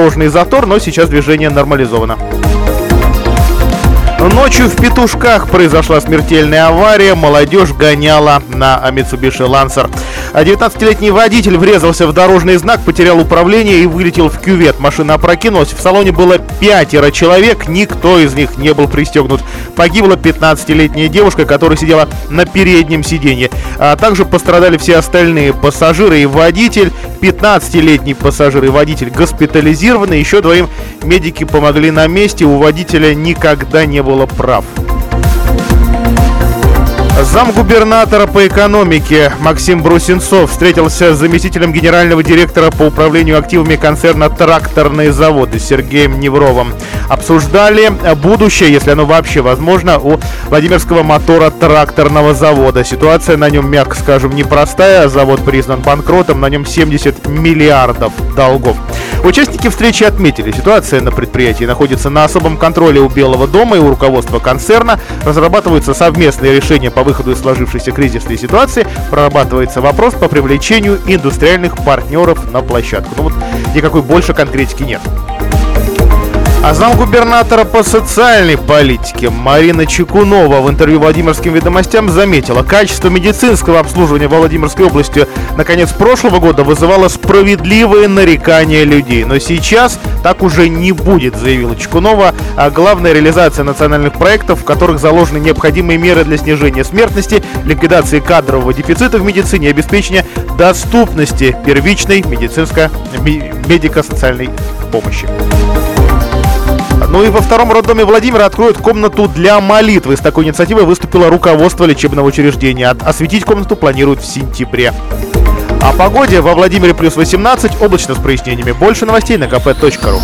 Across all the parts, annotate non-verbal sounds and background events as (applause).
дорожный затор, но сейчас движение нормализовано. Ночью в Петушках произошла смертельная авария. Молодежь гоняла на Mitsubishi Lancer. 19-летний водитель врезался в дорожный знак, потерял управление и вылетел в кювет. Машина опрокинулась. В салоне было пятеро человек. Никто из них не был пристегнут. Погибла 15-летняя девушка, которая сидела на переднем сиденье. А также пострадали все остальные пассажиры и водитель. 15-летний пассажир и водитель госпитализированы. Еще двоим медики помогли на месте. У водителя никогда не было прав. Замгубернатора по экономике Максим Брусенцов встретился с заместителем генерального директора по управлению активами концерна «Тракторные заводы» Сергеем Невровым. Обсуждали будущее, если оно вообще возможно, у Владимирского мотора тракторного завода. Ситуация на нем, мягко скажем, непростая. Завод признан банкротом, на нем 70 миллиардов долгов. Участники встречи отметили, ситуация на предприятии находится на особом контроле у Белого дома и у руководства концерна. Разрабатываются совместные решения по выходу из сложившейся кризисной ситуации. Прорабатывается вопрос по привлечению индустриальных партнеров на площадку. Ну вот никакой больше конкретики нет. А замгубернатора по социальной политике Марина Чекунова в интервью Владимирским ведомостям заметила, качество медицинского обслуживания в Владимирской области на конец прошлого года вызывало справедливые нарекания людей. Но сейчас так уже не будет, заявила Чекунова. А главная реализация национальных проектов, в которых заложены необходимые меры для снижения смертности, ликвидации кадрового дефицита в медицине и обеспечения доступности первичной медико-социальной помощи. Ну и во втором роддоме Владимира откроют комнату для молитвы. С такой инициативой выступило руководство лечебного учреждения. Осветить комнату планируют в сентябре. О погоде во Владимире плюс 18, облачно с прояснениями. Больше новостей на kp.ru.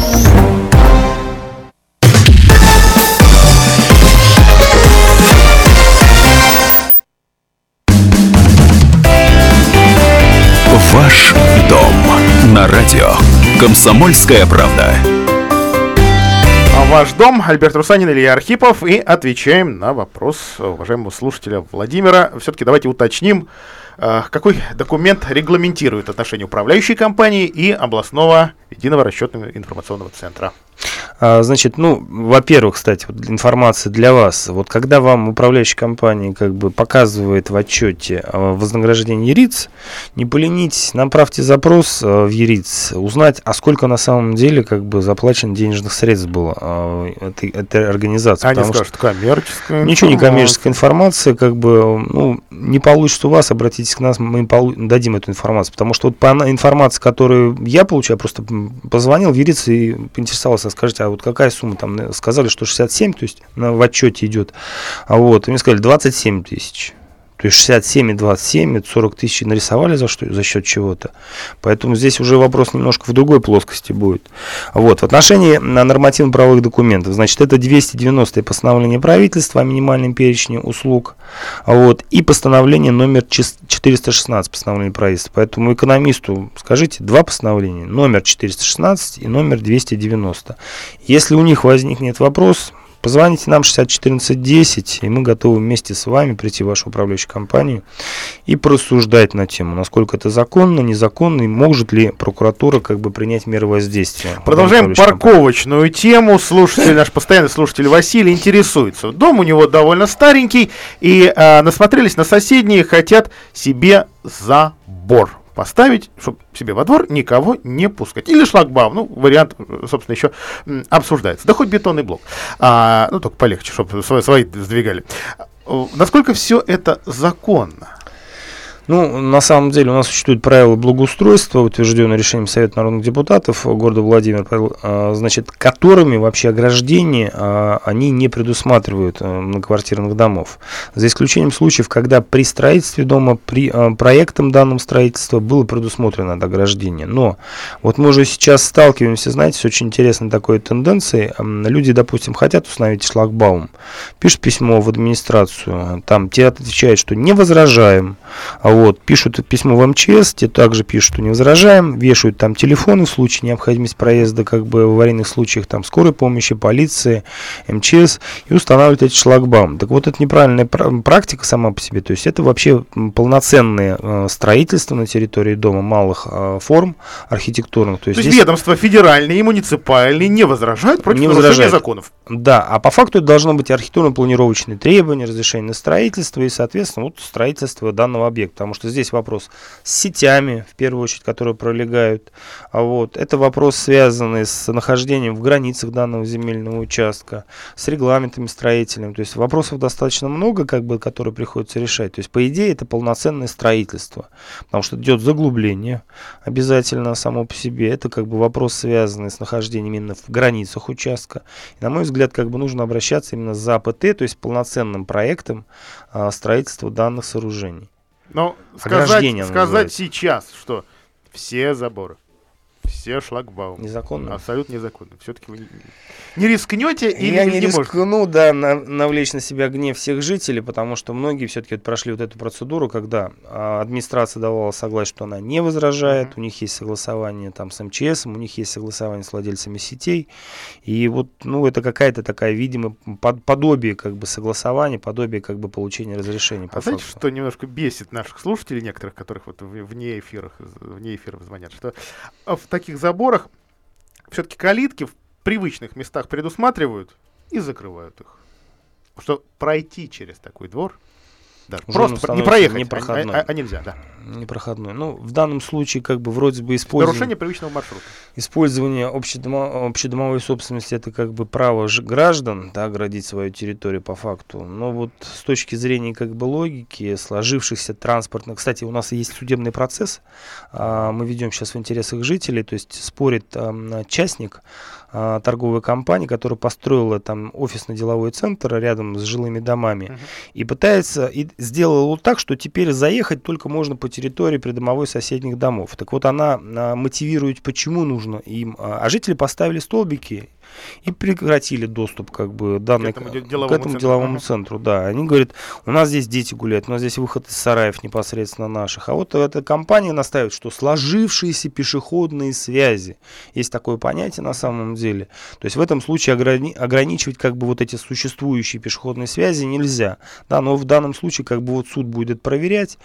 Ваш дом на радио. Комсомольская правда ваш дом. Альберт Русанин, Илья Архипов. И отвечаем на вопрос уважаемого слушателя Владимира. Все-таки давайте уточним, э, какой документ регламентирует отношения управляющей компании и областного единого расчетного информационного центра. А, значит, ну, во-первых, кстати, вот информация для вас. Вот когда вам управляющая компания как бы показывает в отчете а, вознаграждение ЕРИЦ, не поленитесь, направьте запрос а, в ЕРИЦ, узнать, а сколько на самом деле как бы заплачено денежных средств было этой, этой организации. Они скажут, что коммерческая Ничего не коммерческая информация, как бы, ну, не получится у вас, обратитесь к нам, мы дадим эту информацию. Потому что вот по информации, которую я получаю, я просто позвонил в ЕРИЦ и поинтересовался, скажите, а вот какая сумма там, сказали, что 67, то есть в отчете идет, а вот, и мне сказали 27 тысяч. То есть 67 и 27, это 40 тысяч нарисовали за, что, за счет чего-то. Поэтому здесь уже вопрос немножко в другой плоскости будет. Вот. В отношении нормативно-правовых документов, значит, это 290 постановление правительства о минимальном перечне услуг. Вот. И постановление номер 416 постановление правительства. Поэтому экономисту скажите два постановления, номер 416 и номер 290. Если у них возникнет вопрос, Позвоните нам 601410, и мы готовы вместе с вами прийти в вашу управляющую компанию и просуждать на тему, насколько это законно, незаконно, и может ли прокуратура как бы принять меры воздействия. Продолжаем парковочную компанию. тему. Слушатель, наш постоянный слушатель Василий интересуется. Дом у него довольно старенький, и э, насмотрелись на соседние, хотят себе забор поставить, чтобы себе во двор никого не пускать. Или шлагбаум, ну, вариант, собственно, еще обсуждается. Да хоть бетонный блок. А, ну, только полегче, чтобы свои, сдвигали. Насколько все это законно? Ну, на самом деле у нас существует правила благоустройства, утвержденное решением Совета народных депутатов города Владимир, а, значит, которыми вообще ограждения а, они не предусматривают э, многоквартирных домов. За исключением случаев, когда при строительстве дома, при проектом данного строительства было предусмотрено ограждение. Но вот мы уже сейчас сталкиваемся, знаете, с очень интересной такой тенденцией. Люди, допустим, хотят установить шлагбаум, пишут письмо в администрацию, там те отвечают, что не возражаем, а Вот, пишут письмо в МЧС, те также пишут, что не возражаем, вешают там телефоны в случае необходимости проезда, как бы в аварийных случаях, там, скорой помощи, полиции, МЧС, и устанавливают эти шлагбаумы. Так вот, это неправильная практика сама по себе, то есть это вообще полноценное э, строительство на территории дома малых э, форм архитектурных. То есть, то есть здесь... ведомства федеральные и муниципальные не возражают против не возражают. законов? Да, а по факту это должно быть архитектурно-планировочные требования, разрешение на строительство и, соответственно, вот строительство данного объекта, потому что здесь вопрос с сетями, в первую очередь, которые пролегают, а вот, это вопрос, связанный с нахождением в границах данного земельного участка, с регламентами строительными, то есть вопросов достаточно много, как бы, которые приходится решать, то есть, по идее, это полноценное строительство, потому что идет заглубление обязательно само по себе, это как бы вопрос, связанный с нахождением именно в границах участка, и, на мой взгляд, как бы нужно обращаться именно за АПТ, то есть полноценным проектом а, строительства данных сооружений. Но сказать, сказать сейчас, что все заборы, все шлагбаумы. Незаконно? Абсолютно незаконно. Все-таки вы не рискнете или Я не, не рискну, можете? да, на, навлечь на себя гнев всех жителей, потому что многие все-таки прошли вот эту процедуру, когда а, администрация давала согласие, что она не возражает, mm-hmm. у них есть согласование там с МЧС, у них есть согласование с владельцами сетей, и вот, ну, это какая-то такая, видимо, под, подобие как бы согласования, подобие как бы получения разрешения. А знаете, что немножко бесит наших слушателей некоторых, которых вот вне эфирах, вне эфиров звонят, что в таких заборах все-таки калитки в привычных местах предусматривают и закрывают их. Что пройти через такой двор да, просто не проехать, непроходной. А, а, а нельзя, да. Непроходной. Ну, в данном случае, как бы, вроде бы использование... Нарушение привычного маршрута. Использование общедомо, общедомовой собственности, это как бы право граждан, да, оградить свою территорию по факту. Но вот с точки зрения, как бы, логики, сложившихся транспортных... Кстати, у нас есть судебный процесс, а, мы ведем сейчас в интересах жителей, то есть спорит а, частник, а, торговая компания, которая построила там офисно-деловой центр рядом с жилыми домами uh-huh. и пытается и сделала так, что теперь заехать только можно по территории придомовой соседних домов. Так вот она а, мотивирует, почему нужно им, а, а жители поставили столбики и прекратили доступ как бы данной, к этому, деловому, к этому центру. деловому центру. Да, они говорят, у нас здесь дети гуляют, у нас здесь выход из сараев непосредственно наших. А вот эта компания настаивает, что сложившиеся пешеходные связи, есть такое понятие на самом деле. То есть в этом случае ограни ограничивать как бы вот эти существующие пешеходные связи нельзя. Да, но в данном случае как бы вот суд будет проверять,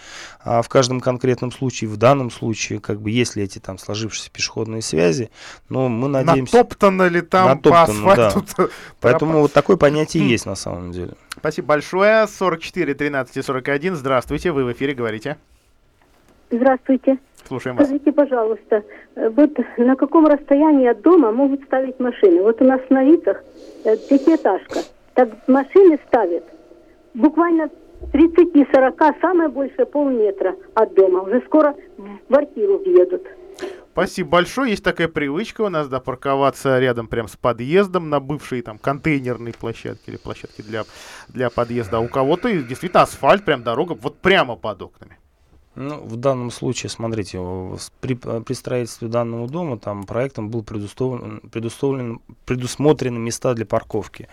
а в каждом конкретном случае, в данном случае, как бы есть ли эти там сложившиеся пешеходные связи, но мы надеемся... Натоптано ли там натоптан, по асфальту. Да. (laughs) Поэтому вот такое понятие есть на самом деле. Спасибо большое. 44 13 41. Здравствуйте, вы в эфире говорите. Здравствуйте. Слушаем вас. Скажите, пожалуйста, э, вот на каком расстоянии от дома могут ставить машины? Вот у нас на Вицах э, пятиэтажка. Так машины ставят буквально 30-40, самое большее полметра от дома. Уже скоро в квартиру въедут. Спасибо большое. Есть такая привычка у нас, да, парковаться рядом прям с подъездом на бывшей там контейнерной площадке или площадке для, для подъезда. А у кого-то действительно асфальт, прям дорога, вот прямо под окнами. Ну, в данном случае, смотрите, при, при строительстве данного дома там проектом был предуставлен, предуставлен, предусмотрены места для парковки.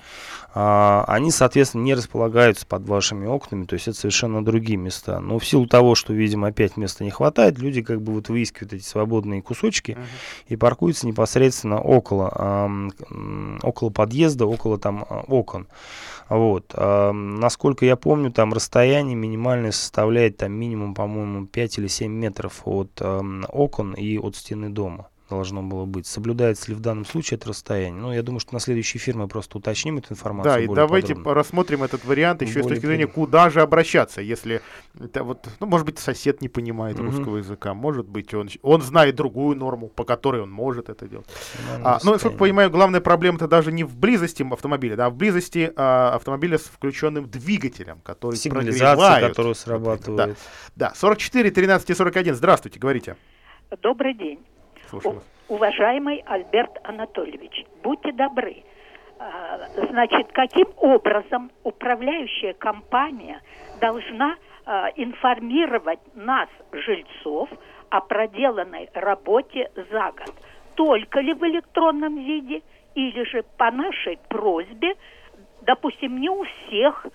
А, они, соответственно, не располагаются под вашими окнами, то есть это совершенно другие места. Но в силу того, что, видимо, опять места не хватает, люди как бы вот выискивают эти свободные кусочки uh-huh. и паркуются непосредственно около, а, около подъезда, около там а, окон. Вот. А, насколько я помню, там расстояние минимальное составляет там минимум, по-моему, 5 или 7 метров от а, окон и от стены дома должно было быть. Соблюдается ли в данном случае это расстояние? Ну, я думаю, что на следующий эфир мы просто уточним эту информацию. Да, и давайте подробно. рассмотрим этот вариант еще более с точки зрения, куда же обращаться, если это вот, ну, может быть, сосед не понимает угу. русского языка, может быть, он, он знает другую норму, по которой он может это делать. А, ну, насколько понимаю, главная проблема-то даже не в близости автомобиля, да, а в близости а, автомобиля с включенным двигателем, который Сигнализация, которая срабатывает. Да, да. 44 13 41, здравствуйте, говорите. Добрый день. Уважаемый Альберт Анатольевич, будьте добры. А, значит, каким образом управляющая компания должна а, информировать нас, жильцов, о проделанной работе за год? Только ли в электронном виде или же по нашей просьбе, допустим, не у всех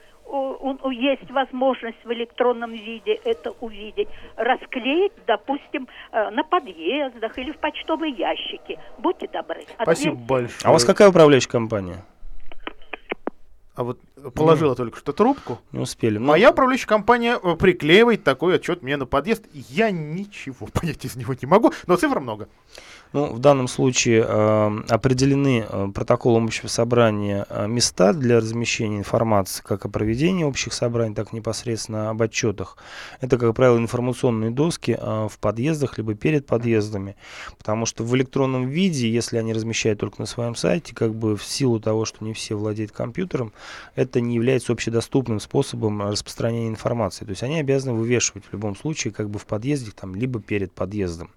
есть возможность в электронном виде это увидеть, расклеить, допустим, э, на подъездах или в почтовые ящики. Будьте добры. Спасибо Ответьте. большое. А у вас какая управляющая компания? А вот положила только что трубку. Не успели. Ну, Моя управляющая компания э, приклеивает такой отчет мне на подъезд. Я ничего (laughs) понять из него не могу, но цифр много. Ну, в данном случае э, определены э, протоколом общего собрания э, места для размещения информации как о проведении общих собраний, так и непосредственно об отчетах. Это, как правило, информационные доски в подъездах, либо перед подъездами. Потому что в электронном виде, если они размещают только на своем сайте, как бы в силу того, что не все владеют компьютером, это не является общедоступным способом распространения информации. То есть они обязаны вывешивать в любом случае как бы в подъезде, там, либо перед подъездом.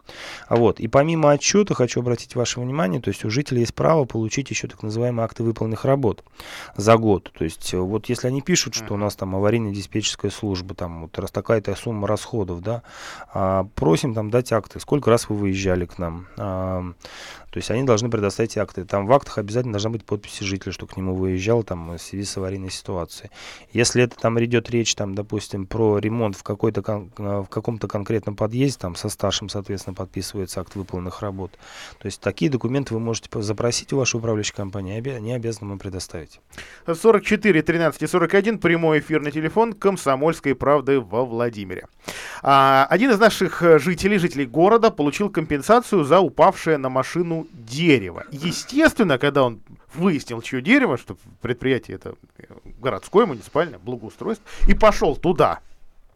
А Вот. И помимо отчета хочу обратить ваше внимание, то есть у жителей есть право получить еще так называемые акты выполненных работ за год. То есть э, вот если они пишут, что у нас там аварийно-диспетчерская служба, там вот раз такая-то сумма расходов, да, а, просим там дать акты, сколько раз вы выезжали к нам. А, то есть они должны предоставить акты. Там в актах обязательно должна быть подпись жителя, что к нему выезжал там в связи с аварийной ситуацией. Если это там идет речь, там, допустим, про ремонт в, какой-то э, в каком-то конкретном подъезде, там со старшим, соответственно, подписывается акт выполненных работ. То есть такие документы вы можете запросить у вашей управляющей компании, они обязаны вам предоставить. 44 13 и 41, прямой эфирный телефон Комсомольской правды во Владимире. А, один из наших э, жителей, жителей города, получил компенсацию за упавшее на машину дерево. Естественно, когда он выяснил, чье дерево, что предприятие это э, городское, муниципальное, благоустройство, и пошел туда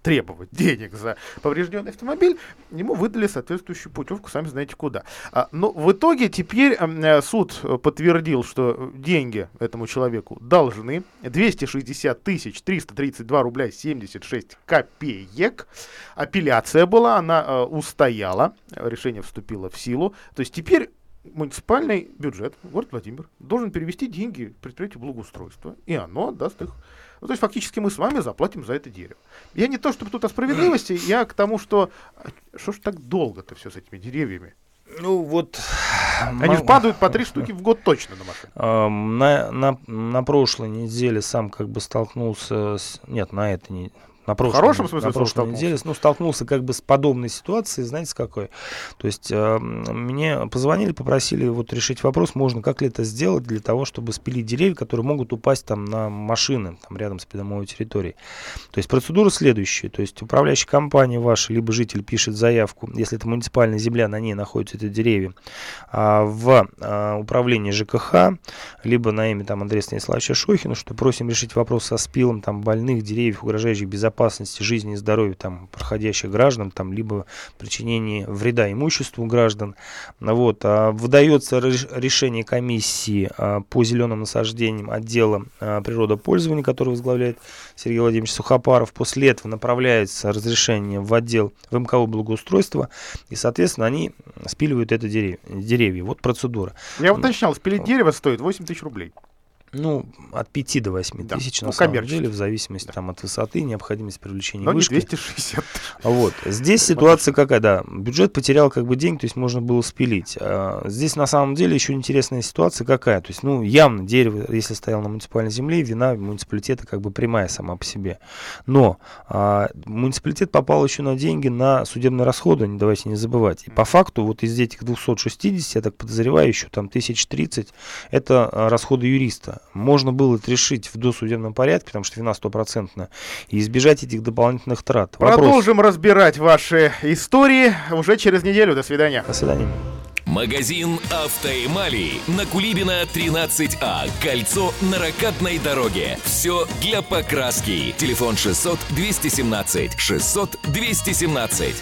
требовать денег за поврежденный автомобиль, ему выдали соответствующую путевку, сами знаете куда. А, но в итоге теперь м, э, суд подтвердил, что деньги этому человеку должны 260 тысяч 332 рубля 76 копеек. Апелляция была, она э, устояла, решение вступило в силу. То есть теперь муниципальный бюджет, город Владимир, должен перевести деньги предприятию благоустройства, и оно даст их. Ну, то есть фактически мы с вами заплатим за это дерево. Я не то, чтобы тут о справедливости, я к тому, что а, что ж так долго-то все с этими деревьями? Ну вот... Они же падают по три штуки в год точно на машину. На, на, на прошлой неделе сам как бы столкнулся с... Нет, на этой не... На прошлой, хорошем смысле на прошлой столкнулся? неделе ну, столкнулся как бы с подобной ситуацией, знаете, с какой? То есть э, мне позвонили, попросили вот решить вопрос, можно как ли это сделать для того, чтобы спилить деревья, которые могут упасть там на машины, там рядом с придомовой территорией. То есть процедура следующая, то есть управляющая компания ваша, либо житель пишет заявку, если это муниципальная земля, на ней находятся эти деревья, а, в а, управление ЖКХ, либо на имя там Андрея Станиславовича Шохина, что просим решить вопрос со спилом там больных деревьев, угрожающих безопасности жизни и здоровью там проходящих граждан, там либо причинение вреда имуществу граждан. Вот, а, выдается реш- решение комиссии а, по зеленым насаждениям отдела а, природопользования, который возглавляет Сергей Владимирович Сухопаров. После этого направляется разрешение в отдел в МКО благоустройства, и, соответственно, они спиливают это деревья. деревья. Вот процедура. Я уточнял, спилить дерево стоит 8 тысяч рублей. Ну, от 5 до 8 Да, тысяч, ну, на самом деле, в зависимости там, от высоты, необходимости привлечения Но не вышки. 260. Вот. Здесь ситуация какая, да, бюджет потерял как бы деньги, то есть можно было спилить. А Здесь на самом деле еще интересная ситуация какая, то есть, ну, явно дерево, если стояло на муниципальной земле, вина муниципалитета как бы прямая сама по себе. Но а, муниципалитет попал еще на деньги на судебные расходы, не давайте не забывать. И по факту вот из этих 260, я так подозреваю, еще там 1030, это а, расходы юриста. Можно было это решить в досудебном порядке, потому что вина стопроцентная, и избежать этих дополнительных трат. Вопрос. Продолжим разбирать ваши истории уже через неделю. До свидания. До свидания. Магазин «Автоэмали» на Кулибина, 13А. Кольцо на ракатной дороге. Все для покраски. Телефон 600-217. 600-217.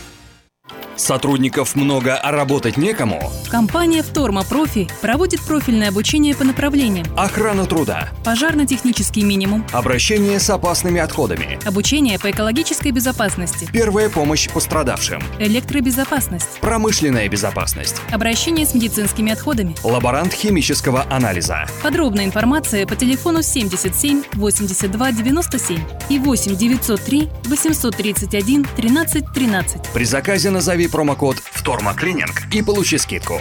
Сотрудников много, а работать некому? Компания «Вторма Профи» проводит профильное обучение по направлениям Охрана труда, пожарно-технический минимум, обращение с опасными отходами, обучение по экологической безопасности, первая помощь пострадавшим, электробезопасность, промышленная безопасность, обращение с медицинскими отходами. лаборант химического анализа. Подробная информация по телефону 77 82 97 и 8 903 831 13 13. При заказе назови промокод «Вторма Клининг» и получи скидку.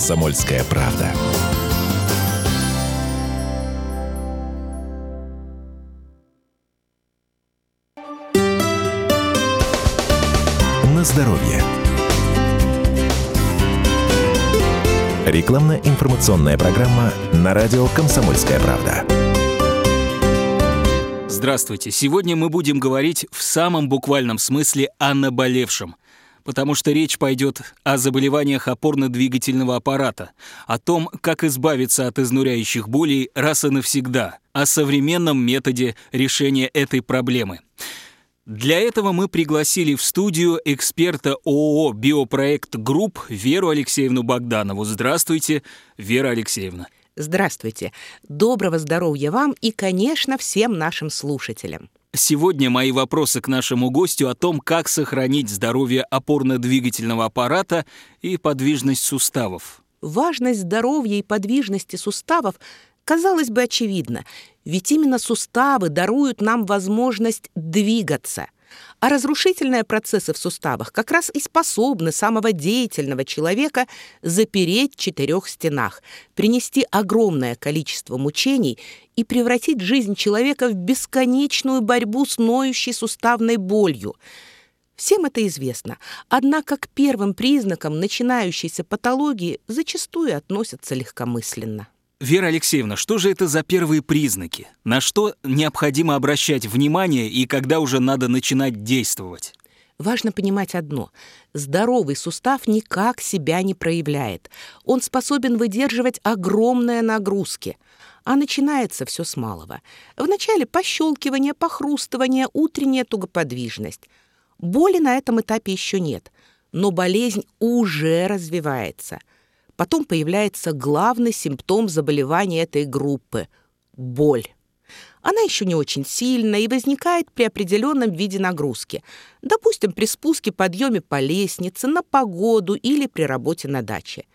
«Комсомольская правда». На здоровье. Рекламно-информационная программа на радио «Комсомольская правда». Здравствуйте. Сегодня мы будем говорить в самом буквальном смысле о наболевшем – потому что речь пойдет о заболеваниях опорно-двигательного аппарата, о том, как избавиться от изнуряющих болей раз и навсегда, о современном методе решения этой проблемы. Для этого мы пригласили в студию эксперта ООО «Биопроект Групп» Веру Алексеевну Богданову. Здравствуйте, Вера Алексеевна. Здравствуйте. Доброго здоровья вам и, конечно, всем нашим слушателям. Сегодня мои вопросы к нашему гостю о том, как сохранить здоровье опорно-двигательного аппарата и подвижность суставов. Важность здоровья и подвижности суставов казалось бы очевидна, ведь именно суставы даруют нам возможность двигаться – а разрушительные процессы в суставах как раз и способны самого деятельного человека запереть в четырех стенах, принести огромное количество мучений и превратить жизнь человека в бесконечную борьбу с ноющей суставной болью. Всем это известно, однако к первым признакам начинающейся патологии зачастую относятся легкомысленно. Вера Алексеевна, что же это за первые признаки? На что необходимо обращать внимание и когда уже надо начинать действовать? Важно понимать одно. Здоровый сустав никак себя не проявляет. Он способен выдерживать огромные нагрузки. А начинается все с малого. Вначале пощелкивание, похрустывание, утренняя тугоподвижность. Боли на этом этапе еще нет, но болезнь уже развивается – Потом появляется главный симптом заболевания этой группы – боль. Она еще не очень сильная и возникает при определенном виде нагрузки. Допустим, при спуске, подъеме по лестнице, на погоду или при работе на даче.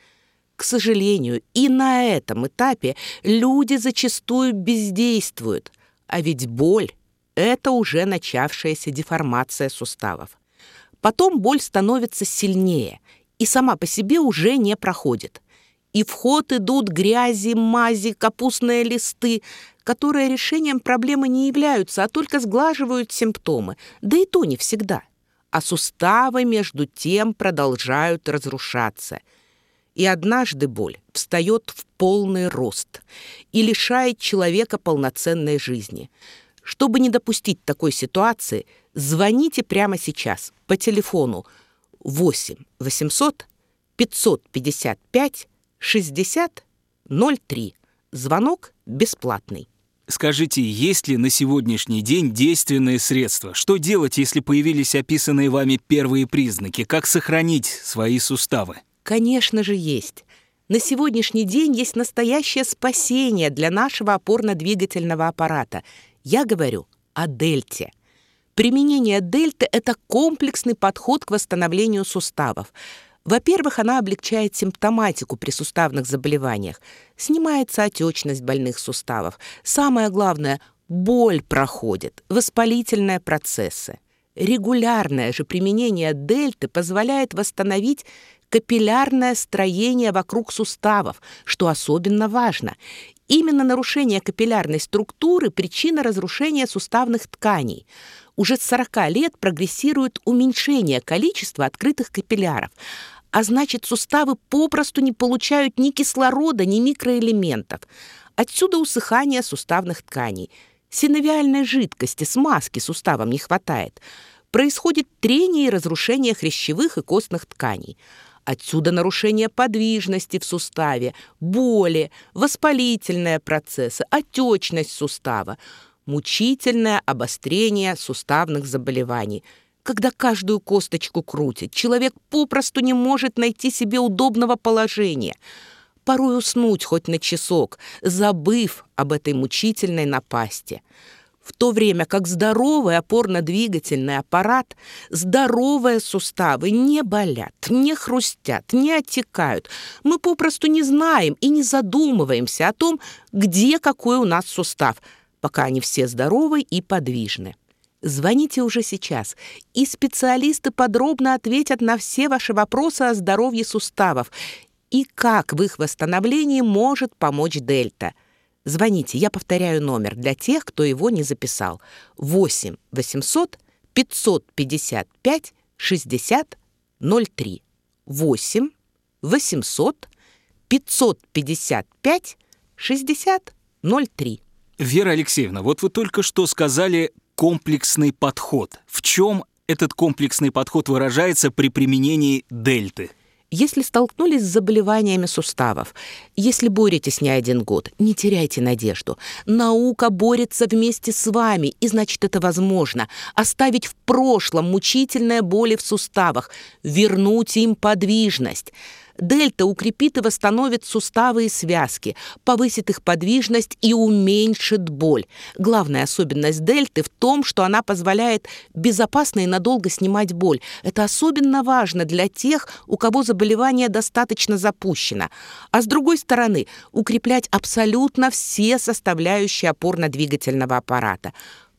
К сожалению, и на этом этапе люди зачастую бездействуют. А ведь боль – это уже начавшаяся деформация суставов. Потом боль становится сильнее, и сама по себе уже не проходит. И в ход идут грязи, мази, капустные листы, которые решением проблемы не являются, а только сглаживают симптомы. Да и то не всегда. А суставы, между тем, продолжают разрушаться. И однажды боль встает в полный рост и лишает человека полноценной жизни. Чтобы не допустить такой ситуации, звоните прямо сейчас по телефону 8 800 555 60 03. Звонок бесплатный. Скажите, есть ли на сегодняшний день действенные средства? Что делать, если появились описанные вами первые признаки? Как сохранить свои суставы? Конечно же, есть. На сегодняшний день есть настоящее спасение для нашего опорно-двигательного аппарата. Я говорю о дельте – Применение дельты – это комплексный подход к восстановлению суставов. Во-первых, она облегчает симптоматику при суставных заболеваниях. Снимается отечность больных суставов. Самое главное – боль проходит, воспалительные процессы. Регулярное же применение дельты позволяет восстановить капиллярное строение вокруг суставов, что особенно важно. Именно нарушение капиллярной структуры – причина разрушения суставных тканей – уже с 40 лет прогрессирует уменьшение количества открытых капилляров, а значит, суставы попросту не получают ни кислорода, ни микроэлементов. Отсюда усыхание суставных тканей. Синовиальной жидкости, смазки суставам не хватает. Происходит трение и разрушение хрящевых и костных тканей. Отсюда нарушение подвижности в суставе, боли, воспалительные процессы, отечность сустава, мучительное обострение суставных заболеваний – когда каждую косточку крутит. Человек попросту не может найти себе удобного положения. Порой уснуть хоть на часок, забыв об этой мучительной напасти. В то время как здоровый опорно-двигательный аппарат, здоровые суставы не болят, не хрустят, не отекают. Мы попросту не знаем и не задумываемся о том, где какой у нас сустав, пока они все здоровы и подвижны. Звоните уже сейчас, и специалисты подробно ответят на все ваши вопросы о здоровье суставов и как в их восстановлении может помочь Дельта. Звоните, я повторяю номер для тех, кто его не записал. 8 800 555 60 03. 8 800 555 60 03. Вера Алексеевна, вот вы только что сказали комплексный подход. В чем этот комплексный подход выражается при применении дельты? Если столкнулись с заболеваниями суставов, если боретесь не один год, не теряйте надежду. Наука борется вместе с вами, и значит это возможно. Оставить в прошлом мучительные боли в суставах, вернуть им подвижность. Дельта укрепит и восстановит суставы и связки, повысит их подвижность и уменьшит боль. Главная особенность дельты в том, что она позволяет безопасно и надолго снимать боль. Это особенно важно для тех, у кого заболевание достаточно запущено. А с другой стороны, укреплять абсолютно все составляющие опорно-двигательного аппарата.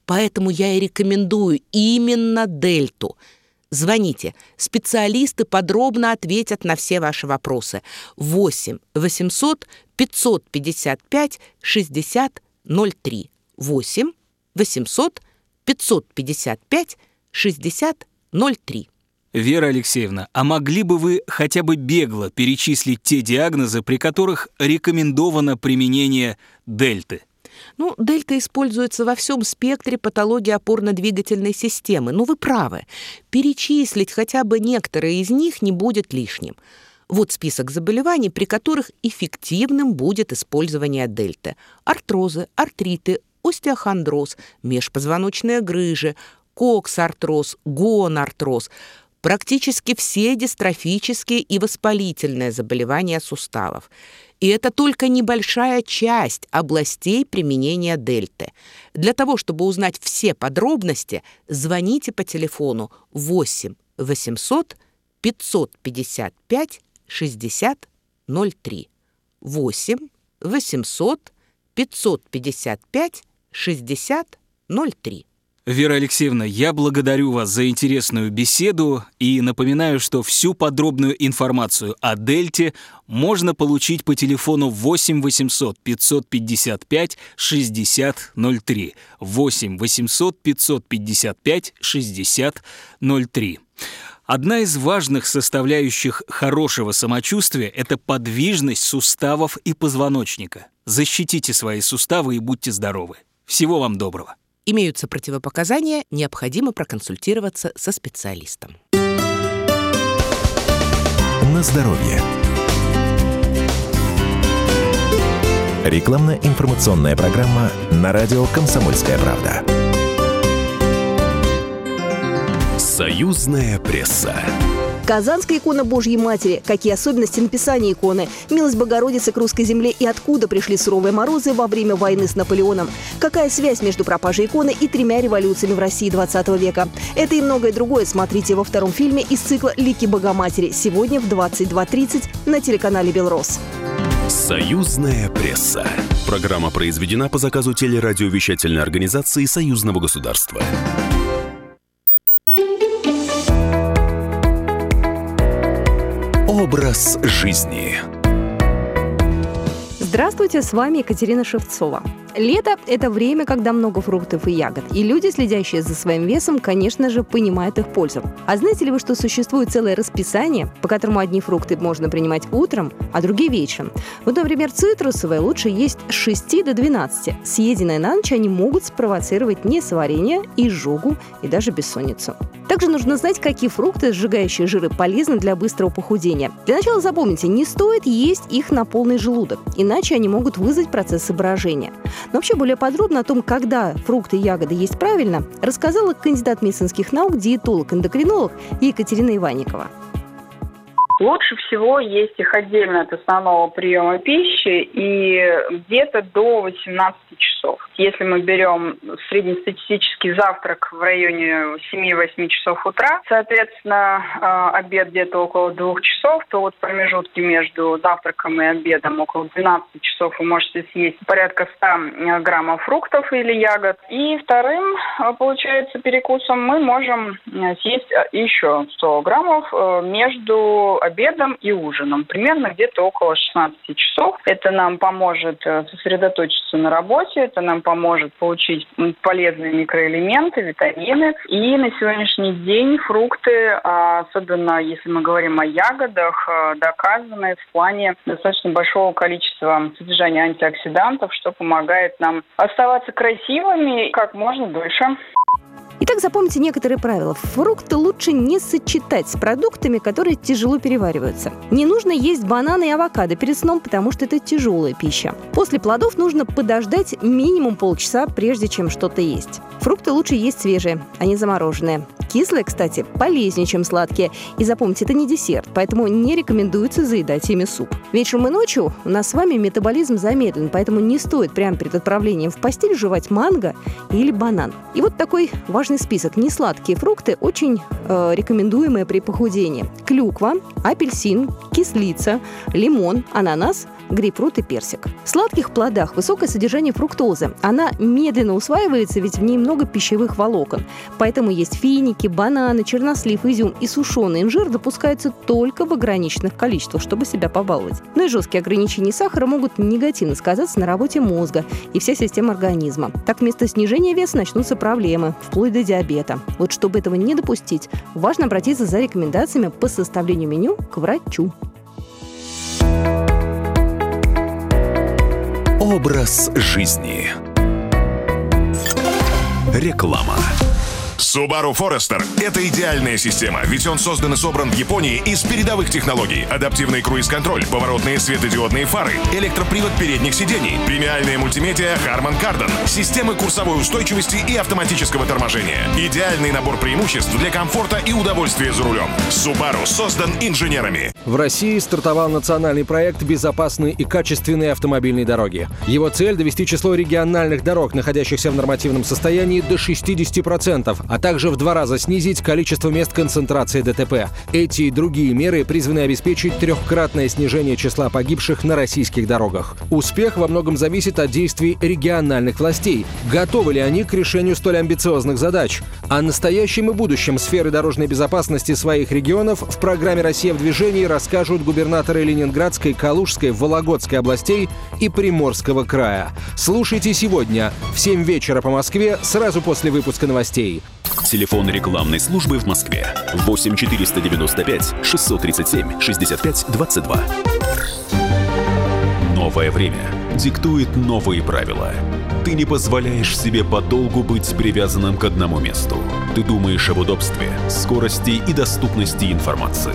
Поэтому я и рекомендую именно дельту – Звоните. Специалисты подробно ответят на все ваши вопросы. 8 800 555 60 03. 8 800 555 60 03. Вера Алексеевна, а могли бы вы хотя бы бегло перечислить те диагнозы, при которых рекомендовано применение дельты? Ну, дельта используется во всем спектре патологии опорно-двигательной системы. Но вы правы. Перечислить хотя бы некоторые из них не будет лишним. Вот список заболеваний, при которых эффективным будет использование дельты. Артрозы, артриты, остеохондроз, межпозвоночные грыжи, коксартроз, гонартроз – практически все дистрофические и воспалительные заболевания суставов. И это только небольшая часть областей применения дельты. Для того, чтобы узнать все подробности, звоните по телефону 8 800 555 60 03. 8 800 555 60 03. Вера Алексеевна, я благодарю вас за интересную беседу и напоминаю, что всю подробную информацию о Дельте можно получить по телефону 8 800 555 6003. 8 800 555 6003. Одна из важных составляющих хорошего самочувствия – это подвижность суставов и позвоночника. Защитите свои суставы и будьте здоровы. Всего вам доброго. Имеются противопоказания, необходимо проконсультироваться со специалистом. На здоровье. Рекламно-информационная программа на радио «Комсомольская правда». Союзная пресса. Казанская икона Божьей Матери. Какие особенности написания иконы? Милость Богородицы к русской земле и откуда пришли суровые морозы во время войны с Наполеоном? Какая связь между пропажей иконы и тремя революциями в России 20 века? Это и многое другое смотрите во втором фильме из цикла «Лики Богоматери» сегодня в 22.30 на телеканале «Белрос». Союзная пресса. Программа произведена по заказу телерадиовещательной организации Союзного государства. Образ жизни. Здравствуйте, с вами Екатерина Шевцова. Лето – это время, когда много фруктов и ягод. И люди, следящие за своим весом, конечно же, понимают их пользу. А знаете ли вы, что существует целое расписание, по которому одни фрукты можно принимать утром, а другие вечером? Вот, например, цитрусовые лучше есть с 6 до 12. Съеденные на ночь они могут спровоцировать несварение, изжогу и даже бессонницу. Также нужно знать, какие фрукты, сжигающие жиры, полезны для быстрого похудения. Для начала запомните, не стоит есть их на полный желудок, иначе они могут вызвать процессы брожения. Но вообще более подробно о том, когда фрукты и ягоды есть правильно, рассказала кандидат медицинских наук, диетолог-эндокринолог Екатерина Иванникова. Лучше всего есть их отдельно от основного приема пищи и где-то до 18 часов. Если мы берем среднестатистический завтрак в районе 7-8 часов утра, соответственно, а, обед где-то около 2 часов, то вот промежутки между завтраком и обедом около 12 часов вы можете съесть порядка 100 граммов фруктов или ягод. И вторым, а, получается, перекусом мы можем съесть еще 100 граммов между обедом и ужином. Примерно где-то около 16 часов. Это нам поможет сосредоточиться на работе, это нам поможет получить полезные микроэлементы, витамины. И на сегодняшний день фрукты, а, особенно если мы говорим о ягодах, э, доказаны в плане достаточно большого количества содержания антиоксидантов, что помогает нам оставаться красивыми как можно дольше. Итак, запомните некоторые правила. Фрукты лучше не сочетать с продуктами, которые тяжело перевариваются. Не нужно есть бананы и авокадо перед сном, потому что это тяжелая пища. После плодов нужно подождать минимум полчаса, прежде чем что-то есть. Фрукты лучше есть свежие, а не замороженные. Кислые, кстати, полезнее, чем сладкие. И запомните, это не десерт, поэтому не рекомендуется заедать ими суп. Вечером и ночью у нас с вами метаболизм замедлен, поэтому не стоит прямо перед отправлением в постель жевать манго или банан. И вот такой важный список. Несладкие фрукты очень э, рекомендуемые при похудении. Клюква, апельсин, кислица, лимон, ананас, грейпфрут и персик. В сладких плодах высокое содержание фруктозы. Она медленно усваивается, ведь в ней много пищевых волокон. Поэтому есть финики, бананы, чернослив, изюм и сушеный инжир допускаются только в ограниченных количествах, чтобы себя побаловать. Но и жесткие ограничения сахара могут негативно сказаться на работе мозга и всей системы организма. Так вместо снижения веса начнутся проблемы, вплоть до диабета. Вот чтобы этого не допустить, важно обратиться за рекомендациями по составлению меню к врачу. Образ жизни. Реклама. Subaru Forester – это идеальная система, ведь он создан и собран в Японии из передовых технологий. Адаптивный круиз-контроль, поворотные светодиодные фары, электропривод передних сидений, премиальная мультимедиа Harman Kardon, системы курсовой устойчивости и автоматического торможения. Идеальный набор преимуществ для комфорта и удовольствия за рулем. Subaru создан инженерами. В России стартовал национальный проект «Безопасные и качественные автомобильные дороги». Его цель – довести число региональных дорог, находящихся в нормативном состоянии, до 60%, а также в два раза снизить количество мест концентрации ДТП. Эти и другие меры призваны обеспечить трехкратное снижение числа погибших на российских дорогах. Успех во многом зависит от действий региональных властей. Готовы ли они к решению столь амбициозных задач? О настоящем и будущем сферы дорожной безопасности своих регионов в программе «Россия в движении» расскажут губернаторы Ленинградской, Калужской, Вологодской областей и Приморского края. Слушайте сегодня в 7 вечера по Москве сразу после выпуска новостей. Телефон рекламной службы в Москве 8 495 637 65 22. Новое время диктует новые правила. Ты не позволяешь себе подолгу быть привязанным к одному месту. Ты думаешь об удобстве, скорости и доступности информации.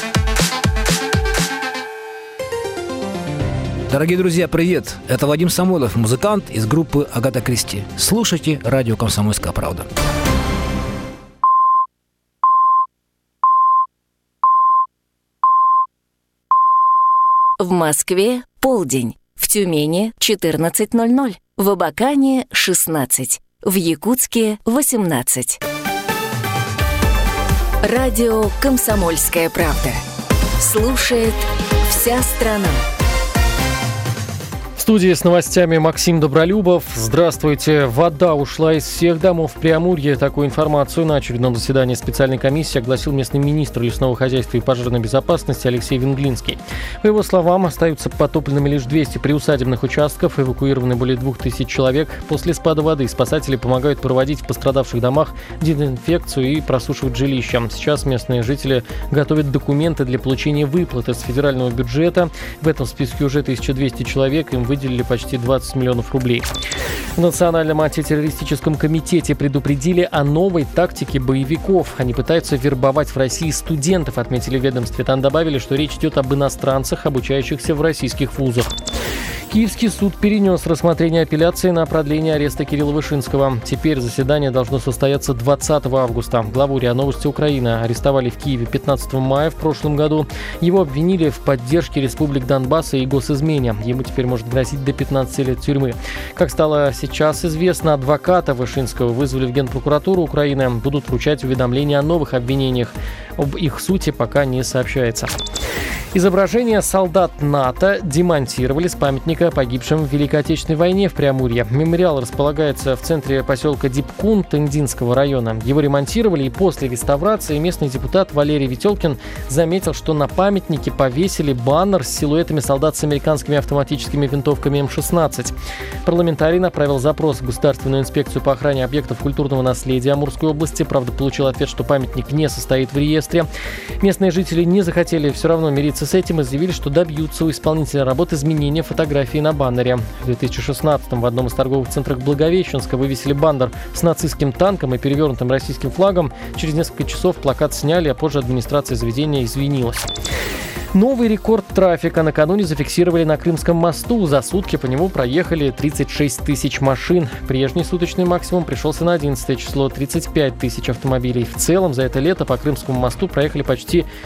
Дорогие друзья, привет! Это Вадим Самойлов, музыкант из группы «Агата Кристи». Слушайте радио «Комсомольская правда». В Москве полдень, в Тюмени 14.00, в Абакане 16, в Якутске 18. Радио «Комсомольская правда». Слушает вся страна. В студии с новостями Максим Добролюбов. Здравствуйте. Вода ушла из всех домов в Преамурье. Такую информацию на очередном заседании специальной комиссии огласил местный министр лесного хозяйства и пожарной безопасности Алексей Венглинский. По его словам, остаются потопленными лишь 200 приусадебных участков, эвакуированы более 2000 человек. После спада воды спасатели помогают проводить в пострадавших домах дезинфекцию и просушивать жилища. Сейчас местные жители готовят документы для получения выплат из федерального бюджета. В этом списке уже 1200 человек. Им выделили почти 20 миллионов рублей. В Национальном антитеррористическом комитете предупредили о новой тактике боевиков. Они пытаются вербовать в России студентов, отметили в ведомстве. Там добавили, что речь идет об иностранцах, обучающихся в российских вузах. Киевский суд перенес рассмотрение апелляции на продление ареста Кирилла Вышинского. Теперь заседание должно состояться 20 августа. Главу РИА Новости Украины арестовали в Киеве 15 мая в прошлом году. Его обвинили в поддержке республик Донбасса и госизмене. Ему теперь может грозить до 15 лет тюрьмы. Как стало сейчас известно, адвоката Вышинского вызвали в Генпрокуратуру Украины. Будут вручать уведомления о новых обвинениях. Об их сути пока не сообщается. Изображение солдат НАТО демонтировали с памятника погибшим в Великой Отечественной войне в Преамурье. Мемориал располагается в центре поселка Дипкун Тындинского района. Его ремонтировали и после реставрации местный депутат Валерий Ветелкин заметил, что на памятнике повесили баннер с силуэтами солдат с американскими автоматическими винтовками М-16. Парламентарий направил запрос в Государственную инспекцию по охране объектов культурного наследия Амурской области. Правда, получил ответ, что памятник не состоит в реестре. Местные жители не захотели все равно мириться с этим и заявили, что добьются у исполнителя работ изменения фотографии на баннере. В 2016-м в одном из торговых центров Благовещенска вывесили баннер с нацистским танком и перевернутым российским флагом. Через несколько часов плакат сняли, а позже администрация заведения извинилась. Новый рекорд трафика накануне зафиксировали на Крымском мосту. За сутки по нему проехали 36 тысяч машин. Прежний суточный максимум пришелся на 11 число 35 тысяч автомобилей. В целом за это лето по Крымскому мосту проехали почти